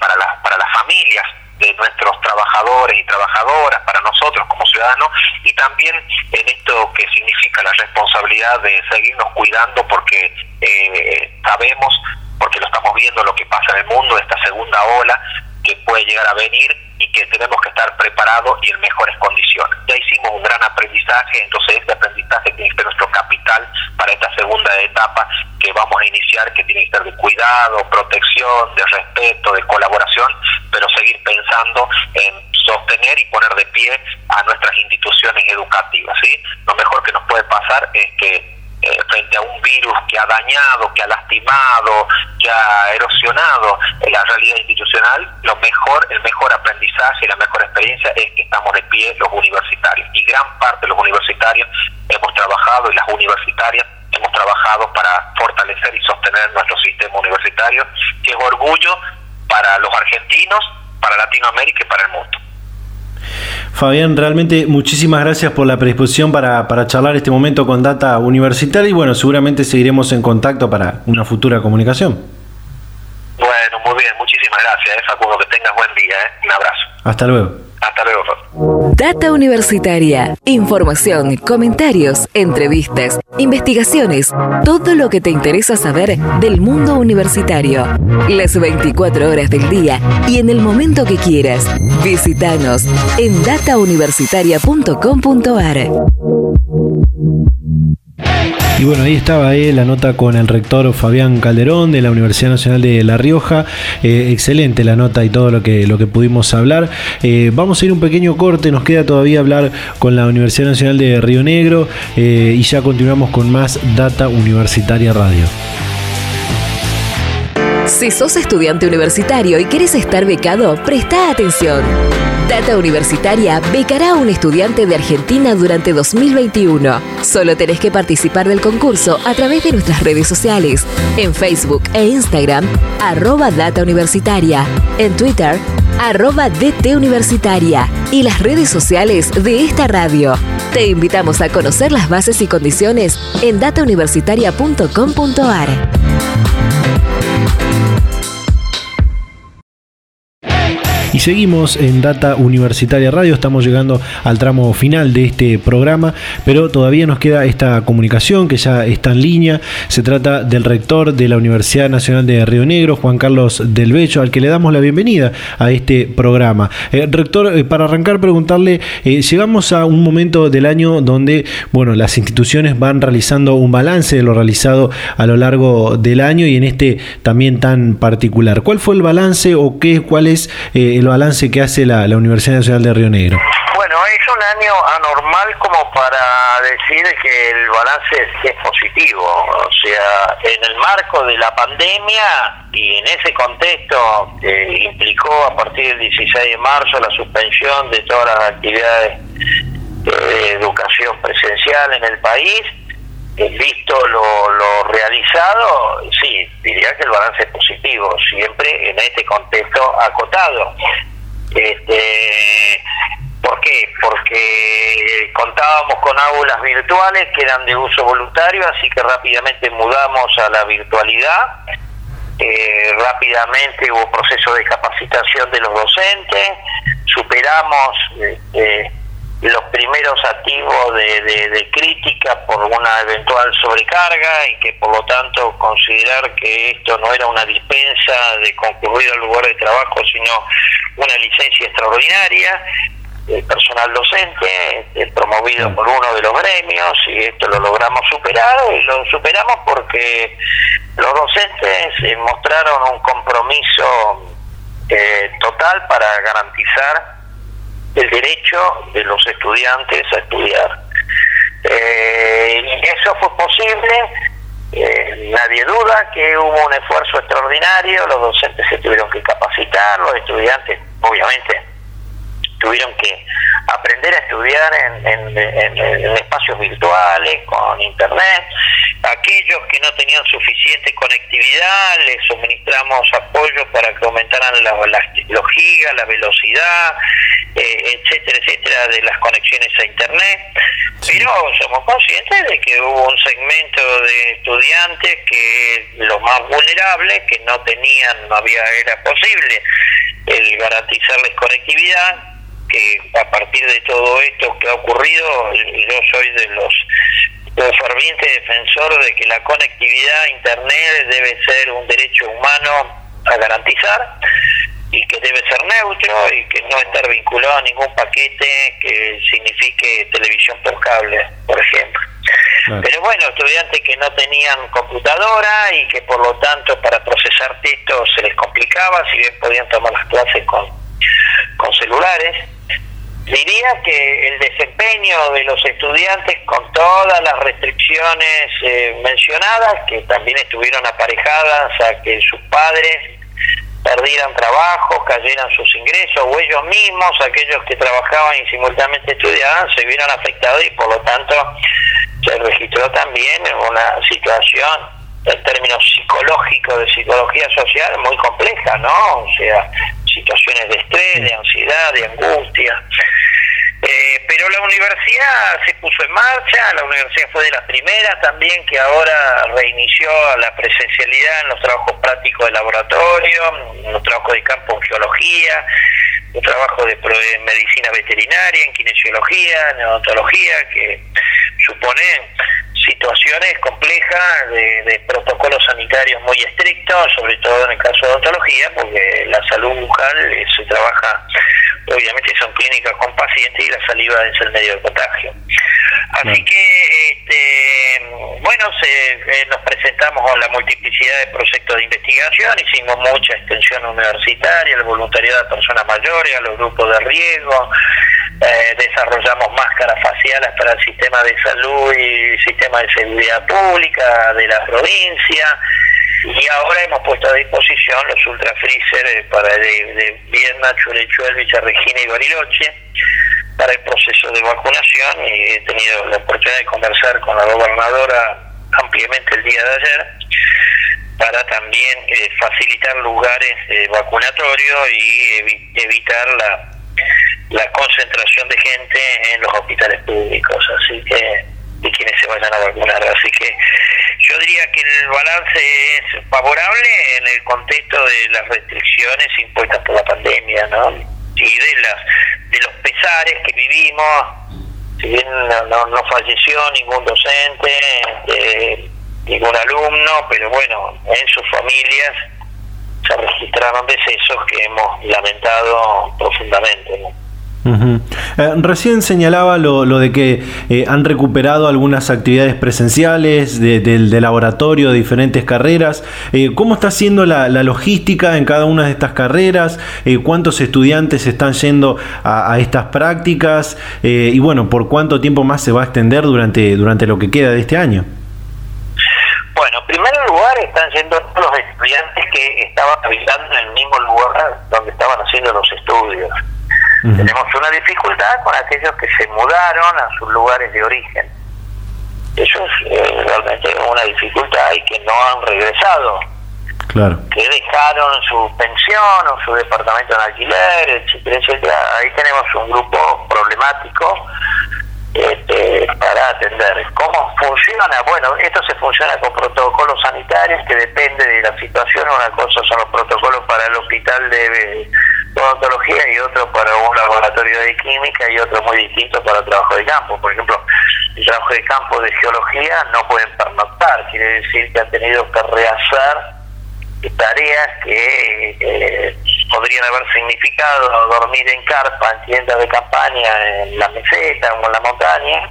para, las para las familias de nuestros trabajadores y trabajadoras, para nosotros como ciudadanos, y también en esto que significa la responsabilidad de seguirnos cuidando porque eh, sabemos, porque lo estamos viendo lo que pasa en el mundo, esta segunda ola que puede llegar a venir y que tenemos que estar preparados y en mejores condiciones. Ya hicimos un gran aprendizaje, entonces este aprendizaje tiene que ser nuestro capital para esta segunda etapa que vamos a iniciar, que tiene que ser de cuidado, protección, de respeto, de colaboración, pero seguir pensando en sostener y poner de pie a nuestras instituciones educativas. ¿sí? Lo mejor que nos puede pasar es que eh, frente a un virus que ha dañado, que ha lastimado, que ha erosionado la realidad institucional, lo mejor, el mejor aprendizaje y la mejor experiencia es que estamos de pie los universitarios. Y gran parte de los universitarios hemos trabajado y las universitarias hemos trabajado para fortalecer y sostener nuestro sistema universitario, que es orgullo para los argentinos, para Latinoamérica y para el mundo. Fabián, realmente muchísimas gracias por la predisposición para, charlar este momento con Data Universitaria y bueno, seguramente seguiremos en contacto para una futura comunicación. Bueno, muy bien, muchísimas gracias, eh, Facundo, que tengas buen día, eh. un abrazo. Hasta luego. Hasta luego. Data Universitaria. Información, comentarios, entrevistas, investigaciones, todo lo que te interesa saber del mundo universitario. Las 24 horas del día y en el momento que quieras. Visítanos en datauniversitaria.com.ar. Y bueno, ahí estaba eh, la nota con el rector Fabián Calderón de la Universidad Nacional de La Rioja. Eh, excelente la nota y todo lo que, lo que pudimos hablar. Eh, vamos a ir un pequeño corte, nos queda todavía hablar con la Universidad Nacional de Río Negro y ya continuamos con más Data Universitaria Radio. Si sos estudiante universitario y quieres estar becado, presta atención. Data Universitaria becará a un estudiante de Argentina durante 2021. Solo tenés que participar del concurso a través de nuestras redes sociales, en Facebook e Instagram, arroba Data Universitaria, en Twitter, arroba DT Universitaria y las redes sociales de esta radio. Te invitamos a conocer las bases y condiciones en datauniversitaria.com.ar. seguimos en Data Universitaria Radio, estamos llegando al tramo final de este programa, pero todavía nos queda esta comunicación que ya está en línea. Se trata del rector de la Universidad Nacional de Río Negro, Juan Carlos Del Bello, al que le damos la bienvenida a este programa. Eh, rector, eh, para arrancar, preguntarle, eh, llegamos a un momento del año donde, bueno, las instituciones van realizando un balance de lo realizado a lo largo del año y en este también tan particular. ¿Cuál fue el balance o qué, cuál es el balance que hace la, Universidad Nacional de Río Negro? Bueno, es un año anormal como para decir que el balance es, positivo. O sea, en el marco de la pandemia y en ese contexto que implicó a partir del 16 de marzo la suspensión de todas las actividades de educación presencial en el país, visto lo, lo realizado, sí, diría que el balance es positivo, siempre en este contexto acotado. Este, ¿Por qué? Porque contábamos con aulas virtuales que eran de uso voluntario, así que rápidamente mudamos a la virtualidad. Eh, rápidamente hubo proceso de capacitación de los docentes, superamos este, los primeros activos de, crítica por una eventual sobrecarga y que por lo tanto considerar que esto no era una dispensa de concurrir al lugar de trabajo, sino una licencia extraordinaria. El personal docente, este, promovido por uno de los gremios, y esto lo logramos superar, y lo superamos porque los docentes eh, mostraron un compromiso eh, total para garantizar el derecho de los estudiantes a estudiar. Eh, eso fue posible, eh, nadie duda que hubo un esfuerzo extraordinario, los docentes se tuvieron que capacitar, los estudiantes obviamente tuvieron que aprender a estudiar en, espacios virtuales, con internet. Aquellos que no tenían suficiente conectividad, les suministramos apoyo para que aumentaran los gigas, la velocidad, eh, etcétera, etcétera, de las conexiones a internet. Pero somos conscientes de que hubo un segmento de estudiantes que los más vulnerables, que no tenían, no había, era posible el garantizarles conectividad, que a partir de todo esto que ha ocurrido, yo soy de los, ferviente defensor de que la conectividad a Internet debe ser un derecho humano a garantizar y que debe ser neutro y que no estar vinculado a ningún paquete que signifique televisión por cable, por ejemplo. Pero bueno, estudiantes que no tenían computadora y que por lo tanto para procesar textos se les complicaba, si bien podían tomar las clases con, con celulares, Diría que el desempeño de los estudiantes con todas las restricciones eh, mencionadas, que también estuvieron aparejadas a que sus padres perdieran trabajo, cayeran sus ingresos, o ellos mismos, aquellos que trabajaban y simultáneamente estudiaban, se vieron afectados y por lo tanto se registró también una situación en términos psicológicos de psicología social muy compleja, ¿no? O sea, situaciones de estrés, de ansiedad, de angustia. Eh, pero la universidad se puso en marcha, la universidad fue de las primeras también que ahora reinició la presencialidad en los trabajos prácticos de laboratorio, en los trabajos de campo en geología, un trabajo de, medicina veterinaria, en kinesiología, en odontología, que suponen situaciones complejas de, protocolos sanitarios muy estrictos, sobre todo en el caso de odontología, porque la salud bucal eh, se trabaja, obviamente son clínicas con pacientes y la saliva es el medio de contagio. Así que, este, bueno, se, eh, nos presentamos a la multiplicidad de proyectos de investigación, hicimos mucha extensión universitaria, el voluntariado de personas mayores, a los grupos de riesgo, eh, desarrollamos máscaras faciales para el sistema de salud y sistema de seguridad pública de la provincia. Y ahora hemos puesto a disposición los ultra freezer eh, para de, de Vierna, Churechuel, Regina y Bariloche para el proceso de vacunación. Y he tenido la oportunidad de conversar con la gobernadora ampliamente el día de ayer para también eh, facilitar lugares vacunatorios y evitar la la concentración de gente en los hospitales públicos, así que y quienes se vayan a vacunar. Así que yo diría que el balance es favorable en el contexto de las restricciones impuestas por la pandemia, ¿no? Y de las de los pesares que vivimos, si bien no, no, falleció ningún docente, eh, ningún alumno, pero bueno, en sus familias se registraron decesos que hemos lamentado profundamente. ¿no? Eh, recién señalaba lo, de que eh, han recuperado algunas actividades presenciales del de, laboratorio de diferentes carreras. Eh, ¿Cómo está siendo la, logística en cada una de estas carreras? ¿Cuántos estudiantes están yendo a, estas prácticas? y bueno, ¿por cuánto tiempo más se va a extender durante, durante lo que queda de este año? Bueno, en primer lugar están yendo los estudiantes que estaban habitando en el mismo lugar donde estaban haciendo los estudios. Tenemos una dificultad con aquellos que se mudaron a sus lugares de origen. Eso es eh, realmente una dificultad y que no han regresado. Claro. Que dejaron su pensión o su departamento en alquiler, etcétera, etcétera. Ahí tenemos un grupo problemático este, para atender. ¿Cómo funciona? Bueno, esto se funciona con protocolos sanitarios que depende de la situación. Una cosa son los protocolos para el hospital de odontología y otro para un laboratorio de química y otro muy distinto para trabajo de campo. Por ejemplo, el trabajo de campo de geología no pueden pernoctar, quiere decir que han tenido que rehacer tareas que eh, podrían haber significado dormir en carpa, en tiendas de campaña, en la meseta o en la montaña,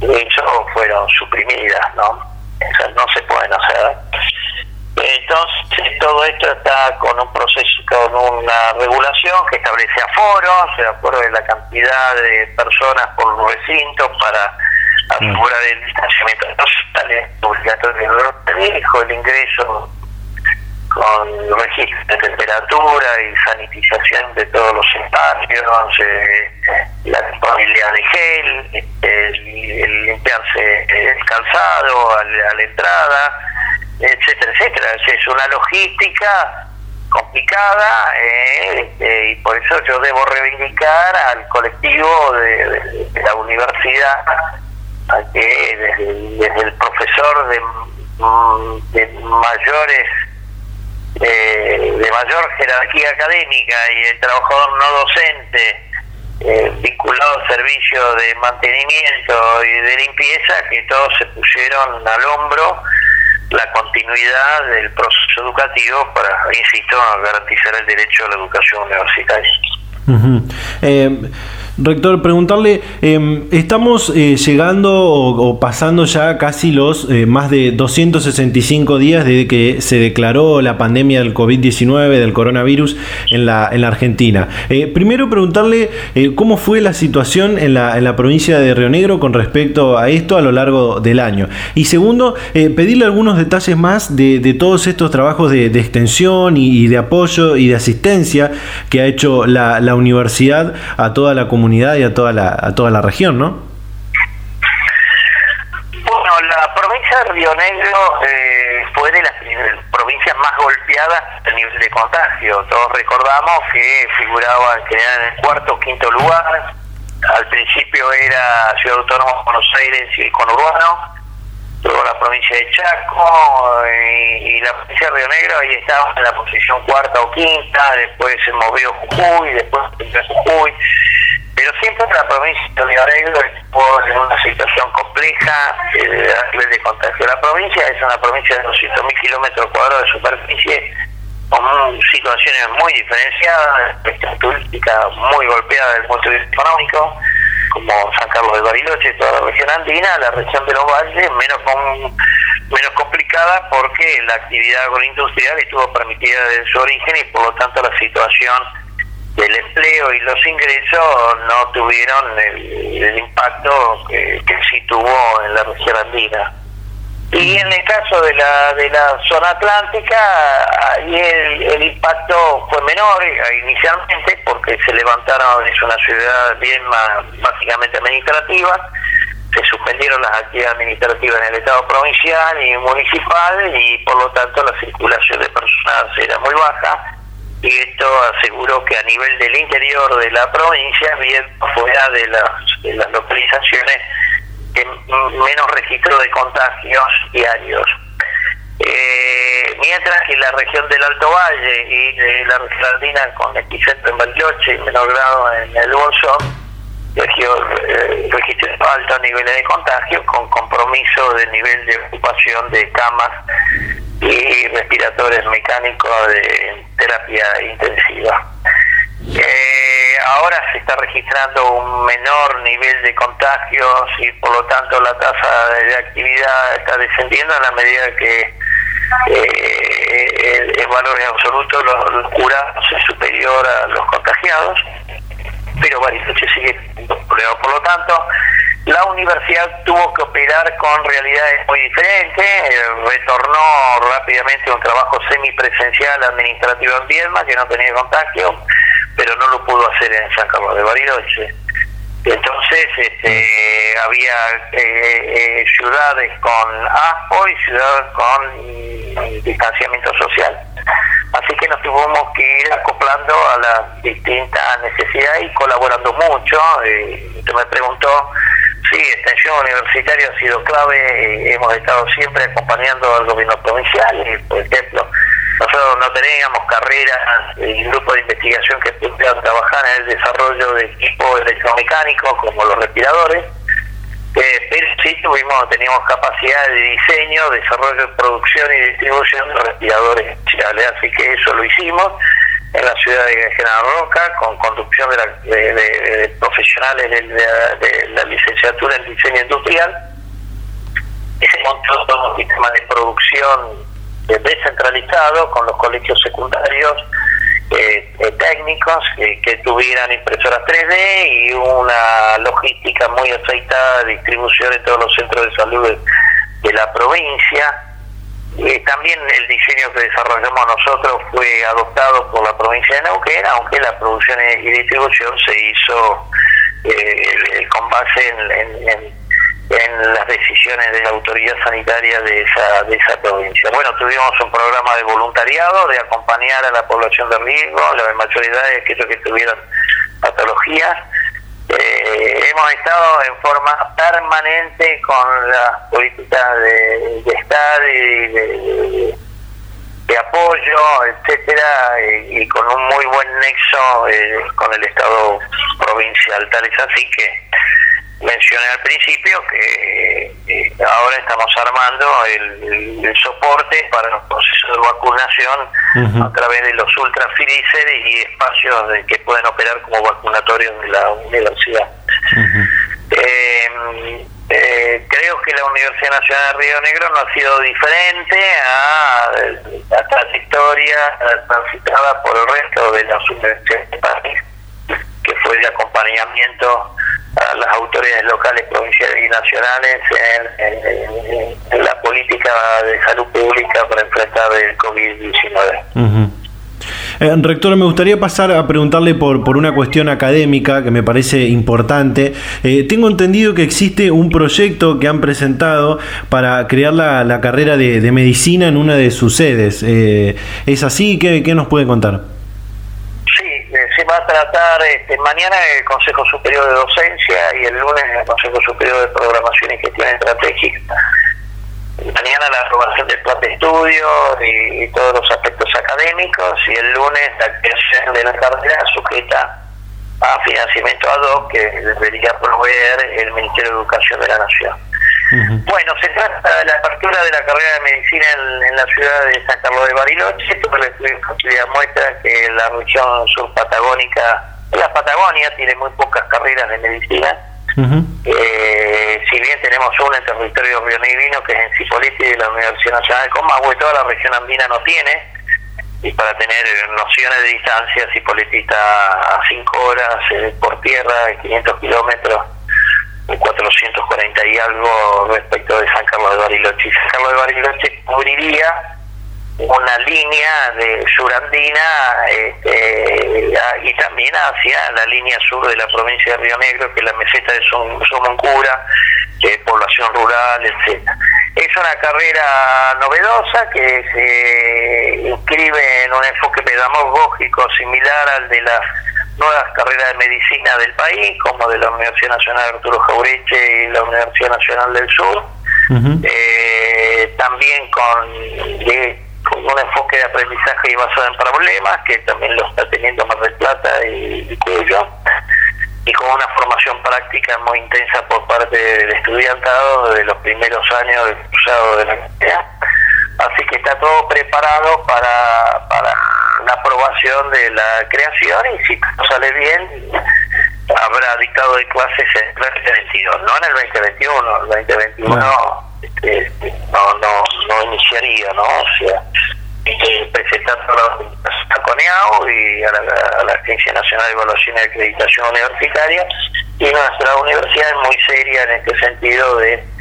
eso fueron suprimidas, ¿no? Esas no se pueden hacer. Entonces, todo esto está con un proceso, con una regulación que establece aforos, de acuerdo de la cantidad de personas por recinto para asegurar el distanciamiento. Social, obligatorio el ingreso con registro de temperatura y sanitización de todos los espacios, eh, la disponibilidad de gel, este, el, limpiarse el calzado a la entrada, etcétera, etcétera. Es una logística complicada eh, este, y por eso yo debo reivindicar al colectivo de, la universidad a que desde, el profesor de, mayores eh, de mayor jerarquía académica y el trabajador no docente eh, vinculado al servicio de mantenimiento y de limpieza que todos se pusieron al hombro la continuidad del proceso educativo para, insisto, garantizar el derecho a la educación universitaria. Rector, preguntarle, em, estamos eh, llegando o, pasando ya casi los eh, más de 265 días desde que se declaró la pandemia del COVID-19, del coronavirus en la, en la Argentina. Eh, primero preguntarle cómo fue la situación en la, en la, provincia de Río Negro con respecto a esto a lo largo del año. Y segundo, pedirle algunos detalles más de, todos estos trabajos de, extensión y, de apoyo y de asistencia que ha hecho la, la universidad a toda la comunidad comunidad y a toda la, a toda la región, ¿no? Bueno, la provincia de Río Negro eh, fue de las provincias más golpeadas a nivel de contagio. Todos recordamos que figuraba en el cuarto o quinto lugar. Al principio era Ciudad Autónoma Buenos Aires y el conurbano luego la provincia de Chaco eh, y, la provincia de Río Negro ahí estaba en la posición cuarta o quinta, después se movió Jujuy, después Jujuy, pero siempre la provincia de Río estuvo en una situación compleja eh, a nivel de contagio. La provincia es una provincia de 200.000 kilómetros cuadrados de superficie, con situaciones muy diferenciadas, turística muy golpeada desde el punto de vista económico, como San Carlos de Bariloche, toda la región andina, la región de los valles, menos menos complicada porque la actividad agroindustrial estuvo permitida desde su origen y por lo tanto la situación del empleo y los ingresos no tuvieron el, impacto que, sí tuvo en la región andina. Y en el caso de la de la zona atlántica, ahí el, impacto fue menor eh, inicialmente porque se levantaron, es una ciudad bien más, básicamente administrativa, se suspendieron las actividades administrativas en el Estado provincial y municipal y por lo tanto la circulación de personas era muy baja y esto aseguró que a nivel del interior de la provincia, bien fuera de las, de las localizaciones, que menos registro de contagios diarios. Eh, mientras que la región del Alto Valle y de la región con epicentro en Bariloche y menor grado en el Bolsón, eh, registró altos niveles de contagio con compromiso de nivel de ocupación de camas y respiradores mecánicos de terapia intensiva. Eh, ahora se está registrando un menor nivel de contagios y por lo tanto la tasa de actividad está descendiendo a la medida que eh, en valores absolutos los, los, curados es superior a los contagiados, pero Bariloche sigue Por lo tanto, la universidad tuvo que operar con realidades muy diferentes, eh, retornó rápidamente un trabajo semipresencial administrativo en Viedma, que no tenía contagio, pero no lo pudo hacer en San Carlos de Bariloche. Entonces este, había eh, eh, ciudades con ASPO y ciudades con distanciamiento social. Así que nos tuvimos que ir acoplando a las distintas necesidades y colaborando mucho. usted me preguntó Sí, extensión universitaria ha sido clave, eh, hemos estado siempre acompañando al gobierno provincial, por ejemplo, nosotros no teníamos carreras y grupos de investigación que pudieran trabajar en el desarrollo de equipos electromecánicos como los respiradores, eh, pero sí tuvimos, teníamos capacidad de diseño, desarrollo, producción y distribución de respiradores así que eso lo hicimos en la ciudad de General Roca, con conducción de, profesionales de, la licenciatura en diseño industrial. Se montó todo un sistema de producción descentralizado con los colegios secundarios eh, eh, técnicos que tuvieran impresoras 3D y una logística muy aceitada de distribución en todos los centros de salud de la provincia también el diseño que desarrollamos nosotros fue adoptado por la provincia de Neuquén, aunque la producción y distribución se hizo eh, con base en, en, las decisiones de la autoridad sanitaria de esa, de esa provincia. Bueno, tuvimos un programa de voluntariado de acompañar a la población de riesgo, la mayor edad de aquellos que tuvieran patologías eh, hemos estado en forma permanente con las políticas de, de Estado y de, apoyo, etcétera, y, con un muy buen nexo eh, con el Estado provincial. Tal es así que mencioné al principio que eh, ahora estamos armando el, soporte para los procesos de vacunación a través de los ultra y espacios de, que pueden operar como vacunatorios de la universidad. eh, eh, creo que la Universidad Nacional de Río Negro no ha sido diferente a la trayectoria transitada por el resto de las universidades del país, que fue de acompañamiento a las autoridades locales, provinciales y nacionales en, la política de salud pública para enfrentar el COVID-19. Eh, rector, me gustaría pasar a preguntarle por, por una cuestión académica que me parece importante. Eh, tengo entendido que existe un proyecto que han presentado para crear la, carrera de, medicina en una de sus sedes. Eh, ¿Es así? ¿Qué, ¿Qué nos puede contar? Tratar este, mañana el Consejo Superior de Docencia y el lunes el Consejo Superior de Programación y Gestión Estratégica mañana la aprobación del plan de estudio y, todos los aspectos académicos y el lunes la creación de la carrera sujeta a financiamiento ad hoc que debería proveer el Ministerio de Educación de la Nación. Bueno, se trata de la apertura de la carrera de medicina en, la ciudad de San Carlos de Bariloche. Todo el estudio muestra que la región sur patagónica, la Patagonia, tiene muy pocas carreras de medicina. Eh, si bien tenemos una en territorio rionegrino que es en Cipolite de la Universidad Nacional de Comahue, toda la región andina no tiene, y para tener nociones de distancia, Cipolite está a 5 horas eh, por tierra, 500 kilómetros, 440 y algo respecto de San Carlos de Bariloche. San Carlos de Bariloche cubriría una línea de surandina este, y también hacia la línea sur de la provincia de Río Negro, que es la meseta de Somoncura, población rural, etcétera. Es una carrera novedosa que se inscribe en un enfoque pedagógico similar al de las nuevas carreras de medicina del país, como de la Universidad Nacional Arturo Jaureche y la Universidad Nacional del Sur. Eh, también con con un enfoque de aprendizaje y basado en problemas, que también lo está teniendo Mar del Plata y, Cuyo, y con una formación práctica muy intensa por parte del estudiantado desde los primeros años del cursado de la universidad. Así que está todo preparado para, para la aprobación de la creación y si sale bien, habrá dictado de clases en el 2022, no en el 2021, el 2021 este, no, no, no iniciaría, ¿no? O sea, eh, presentando a CONEAO y a la, Agencia Nacional de Evaluación y Acreditación Universitaria y nuestra universidad es muy seria en este sentido de no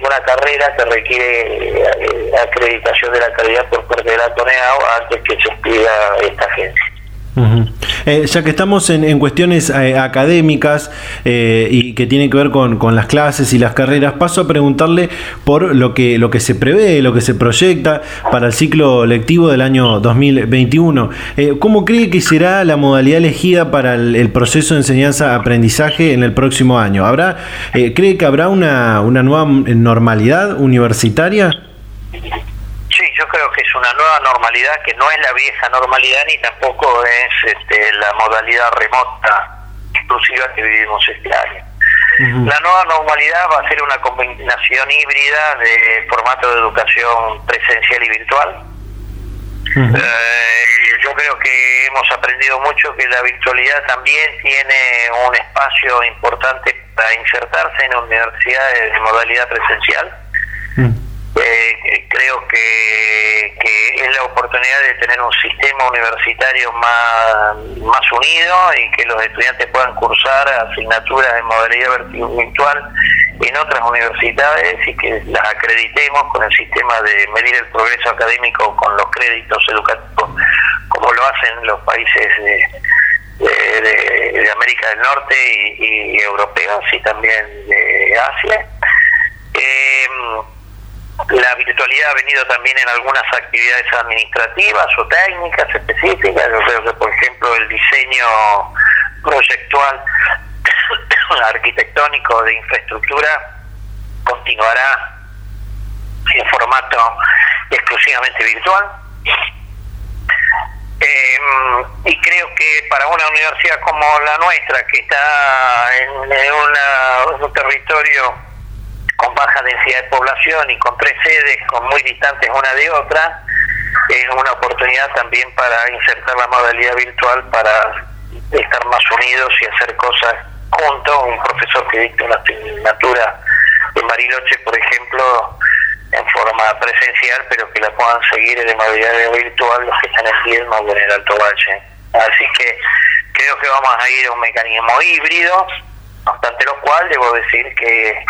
ninguna carrera que requiere eh, acreditación de la calidad por parte de la antes que se pida esta agencia. Eh, ya que estamos en, cuestiones eh, académicas eh, y que tienen que ver con, las clases y las carreras, paso a preguntarle por lo que, lo que se prevé, lo que se proyecta para el ciclo lectivo del año 2021. ¿Cómo cree que será la modalidad elegida para el, proceso de enseñanza-aprendizaje en el próximo año? ¿Habrá, ¿Cree que habrá una, una nueva normalidad universitaria? Creo que es una nueva normalidad que no es la vieja normalidad ni tampoco es este, la modalidad remota exclusiva que vivimos este año. La nueva normalidad va a ser una combinación híbrida de formato de educación presencial y virtual. Eh, yo creo que hemos aprendido mucho que la virtualidad también tiene un espacio importante para insertarse en universidades de modalidad presencial. Eh, creo que, es la oportunidad de tener un sistema universitario más, más unido y que los estudiantes puedan cursar asignaturas en modalidad virtual en otras universidades y que las acreditemos con el sistema de medir el progreso académico con los créditos educativos, como lo hacen los países de, de, América del Norte y, y, europeos y también de Asia. Eh, la virtualidad ha venido también en algunas actividades administrativas o técnicas específicas. Yo creo por ejemplo, el diseño proyectual arquitectónico de infraestructura continuará en formato exclusivamente virtual. Em, y creo que para una universidad como la nuestra, que está en, un territorio con baja densidad de población y con tres sedes con muy distantes una de otra, es una oportunidad también para insertar la modalidad virtual para estar más unidos y hacer cosas juntos. Un profesor que dicta una asignatura en Bariloche, por ejemplo, en forma presencial, pero que la puedan seguir de modalidad virtual los que están en Viedma o en el Alto Valle. Así que creo que vamos a ir a un mecanismo híbrido, no obstante lo cual debo decir que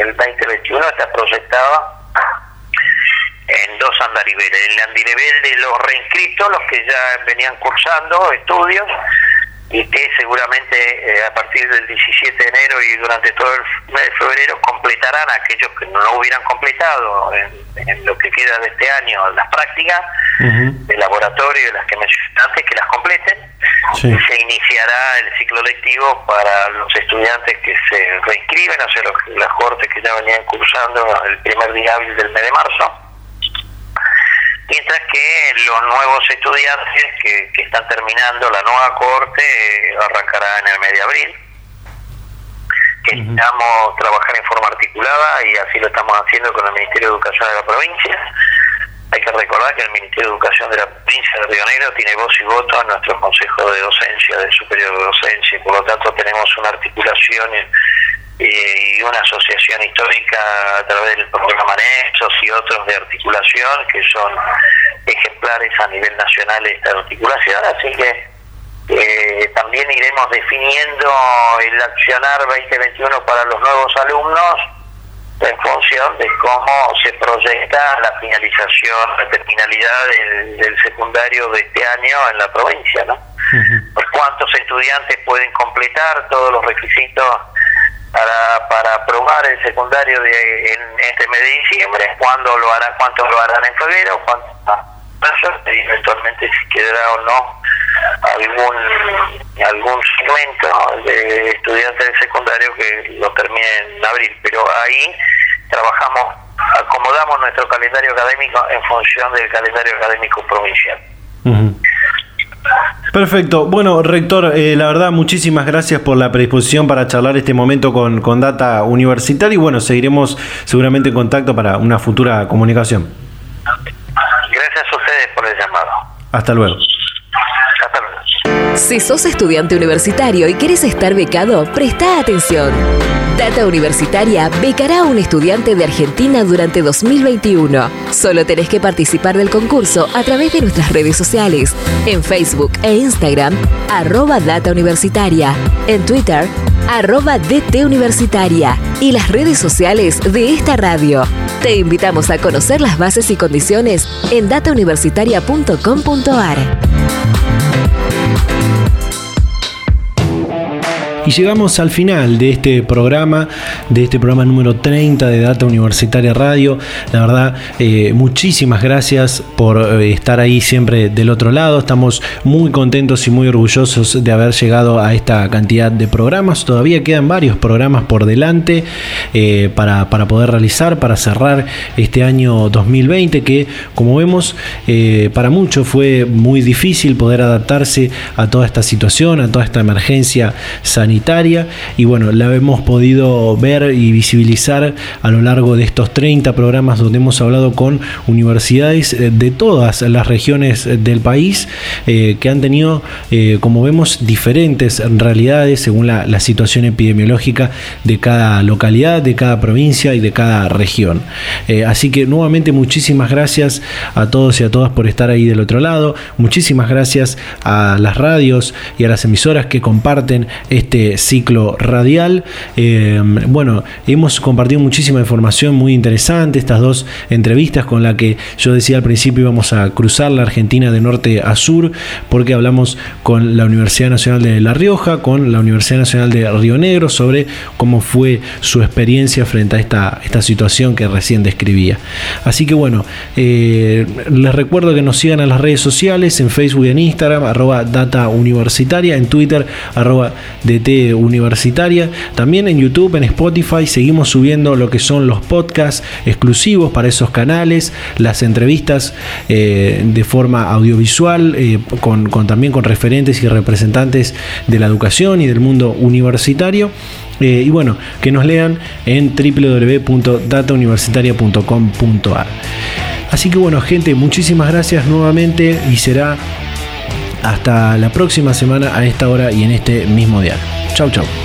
el 2021 está proyectado en dos andariveles. El andarivel de los reinscritos, los que ya venían cursando estudios, y que seguramente eh, a partir del 17 de enero y durante todo el mes de febrero completarán aquellos que no hubieran completado en, lo que queda de este año las prácticas de laboratorio, las que mencioné antes, que las completen. Y se iniciará el ciclo lectivo para los estudiantes que se reinscriben, o sea, los, las cortes que ya venían cursando el primer día hábil del mes de marzo mientras que los nuevos estudiantes que, están terminando la nueva corte eh, arrancará en el mes de abril. Necesitamos trabajar en forma articulada y así lo estamos haciendo con el Ministerio de Educación de la provincia. Hay que recordar que el Ministerio de Educación de la provincia de Río Negro tiene voz y voto en nuestro Consejo de Docencia, de Superior de Docencia, y por lo tanto tenemos una articulación y una asociación histórica a través del programa Nexos y otros de articulación que son ejemplares a nivel nacional de esta articulación, así que eh, también iremos definiendo el accionar 2021 para los nuevos alumnos en función de cómo se proyecta la finalización, la terminalidad del, secundario de este año en la provincia, ¿no? cuántos estudiantes pueden completar todos los requisitos para, para aprobar el secundario de, en este mes de diciembre, cuándo lo harán, cuánto lo harán en febrero, cuánto y eventualmente si quedará o no algún algún segmento de estudiantes de secundario que lo termine en abril, pero ahí trabajamos, acomodamos nuestro calendario académico en función del calendario académico provincial. Perfecto. Bueno, rector, eh, la verdad, muchísimas gracias por la predisposición para charlar este momento con, con Data Universitaria y bueno, seguiremos seguramente en contacto para una futura comunicación. Gracias a ustedes por el llamado. Hasta luego. Si sos estudiante universitario y quieres estar becado, presta atención. Data Universitaria becará a un estudiante de Argentina durante 2021. Solo tenés que participar del concurso a través de nuestras redes sociales. En Facebook e Instagram, arroba Data Universitaria. En Twitter, arroba DT Universitaria. Y las redes sociales de esta radio. Te invitamos a conocer las bases y condiciones en datauniversitaria.com.ar. Y llegamos al final de este programa, de este programa número 30 de Data Universitaria Radio. La verdad, eh, muchísimas gracias por eh, estar ahí siempre del otro lado. Estamos muy contentos y muy orgullosos de haber llegado a esta cantidad de programas. Todavía quedan varios programas por delante eh, para, para, poder realizar, para cerrar este año 2020 que, como vemos, para muchos fue muy difícil poder adaptarse a toda esta situación, a toda esta emergencia sanitaria y bueno, la hemos podido ver y visibilizar a lo largo de estos 30 programas donde hemos hablado con universidades eh, de todas las regiones del país eh, que han tenido, eh, como vemos, diferentes realidades según la, situación epidemiológica de cada localidad, de cada provincia y de cada región. así que nuevamente muchísimas gracias a todos y a todas por estar ahí del otro lado. Muchísimas gracias a las radios y a las emisoras que comparten este ciclo radial. Eh, bueno, hemos compartido muchísima información muy interesante, estas dos entrevistas con la que yo decía al principio íbamos a cruzar la Argentina de norte a sur, porque hablamos con la Universidad Nacional de La Rioja, con la Universidad Nacional de Río Negro, sobre cómo fue su experiencia frente a esta, esta situación que recién describía. Así que bueno, eh, les recuerdo que nos sigan a las redes sociales, en Facebook y en Instagram, arroba data universitaria, en Twitter, arroba DT Universitaria. También en YouTube, en Spotify, seguimos subiendo lo que son los podcasts exclusivos para esos canales, las entrevistas eh, de forma audiovisual, eh, con, también con referentes y representantes de la educación y del mundo universitario. Eh, y bueno, que nos lean en www.datauniversitaria.com.ar. Así que bueno, gente, muchísimas gracias nuevamente y será hasta la próxima semana a esta hora y en este mismo día. Chau, chau.